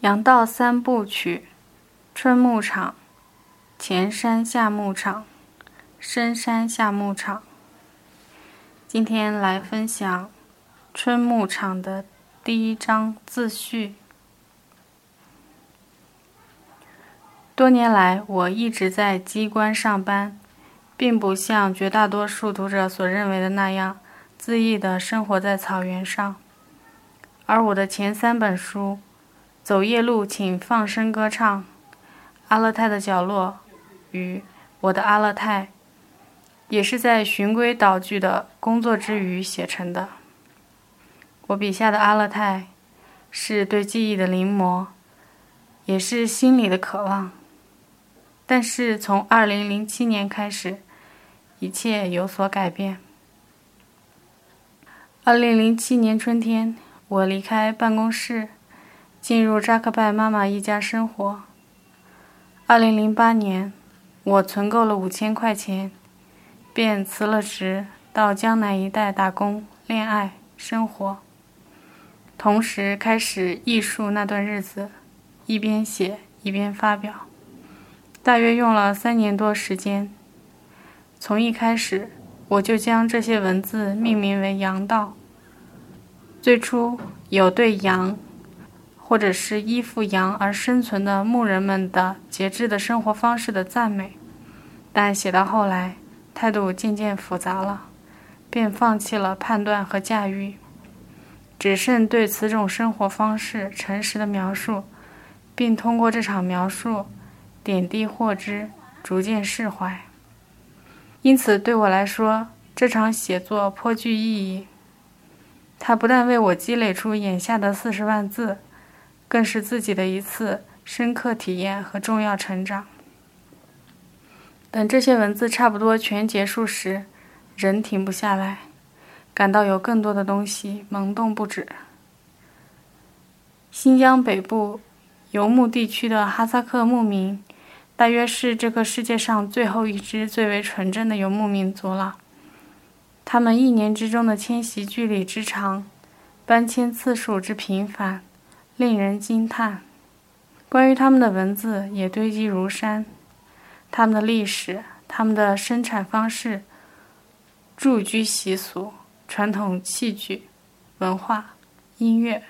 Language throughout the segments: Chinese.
杨道三部曲：春牧场、前山下牧场、深山下牧场。今天来分享春牧场的第一章自序。多年来，我一直在机关上班，并不像绝大多数读者所认为的那样恣意地生活在草原上，而我的前三本书。走夜路，请放声歌唱。阿勒泰的角落与我的阿勒泰，也是在循规蹈矩的工作之余写成的。我笔下的阿勒泰，是对记忆的临摹，也是心里的渴望。但是从2007年开始，一切有所改变。2007年春天，我离开办公室。进入扎克拜妈妈一家生活。二零零八年，我存够了五千块钱，便辞了职，到江南一带打工、恋爱、生活，同时开始艺术那段日子，一边写一边发表，大约用了三年多时间。从一开始，我就将这些文字命名为“羊道”。最初有对羊。或者是依附羊而生存的牧人们的节制的生活方式的赞美，但写到后来，态度渐渐复杂了，便放弃了判断和驾驭，只剩对此种生活方式诚实的描述，并通过这场描述，点滴获知，逐渐释怀。因此，对我来说，这场写作颇具意义。它不但为我积累出眼下的四十万字。更是自己的一次深刻体验和重要成长。等这些文字差不多全结束时，人停不下来，感到有更多的东西萌动不止。新疆北部游牧地区的哈萨克牧民，大约是这个世界上最后一支最为纯正的游牧民族了。他们一年之中的迁徙距离之长，搬迁次数之频繁。令人惊叹。关于他们的文字也堆积如山，他们的历史、他们的生产方式、住居习俗、传统器具、文化、音乐。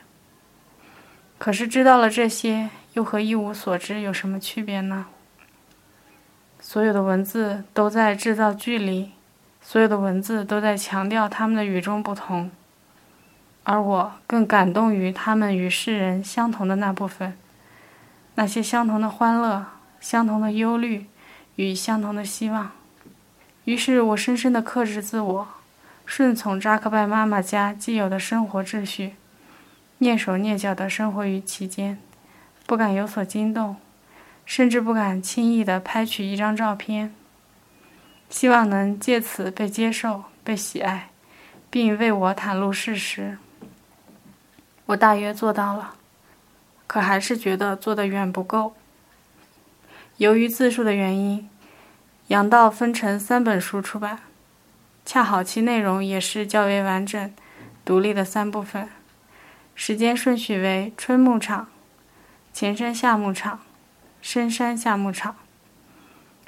可是知道了这些，又和一无所知有什么区别呢？所有的文字都在制造距离，所有的文字都在强调他们的与众不同。而我更感动于他们与世人相同的那部分，那些相同的欢乐、相同的忧虑与相同的希望。于是我深深地克制自我，顺从扎克拜妈妈家既有的生活秩序，蹑手蹑脚地生活于其间，不敢有所惊动，甚至不敢轻易地拍取一张照片，希望能借此被接受、被喜爱，并为我袒露事实。我大约做到了，可还是觉得做得远不够。由于字数的原因，杨道分成三本书出版，恰好其内容也是较为完整、独立的三部分。时间顺序为春牧场、前山下牧场、深山下牧场。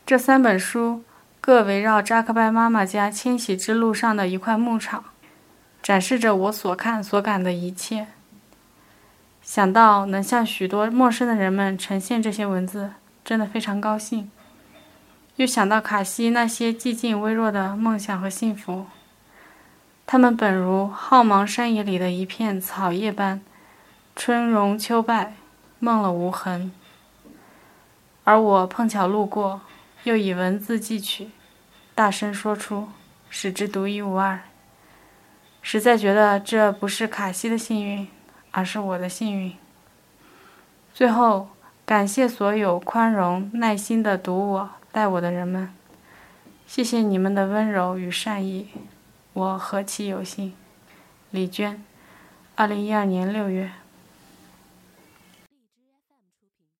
这三本书各围绕扎克拜妈妈家迁徙之路上的一块牧场，展示着我所看所感的一切。想到能向许多陌生的人们呈现这些文字，真的非常高兴。又想到卡西那些寂静微弱的梦想和幸福，他们本如浩茫山野里的一片草叶般，春荣秋败，梦了无痕。而我碰巧路过，又以文字记取，大声说出，使之独一无二。实在觉得这不是卡西的幸运。而是我的幸运。最后，感谢所有宽容、耐心的读我、待我的人们，谢谢你们的温柔与善意，我何其有幸。李娟，二零一二年六月。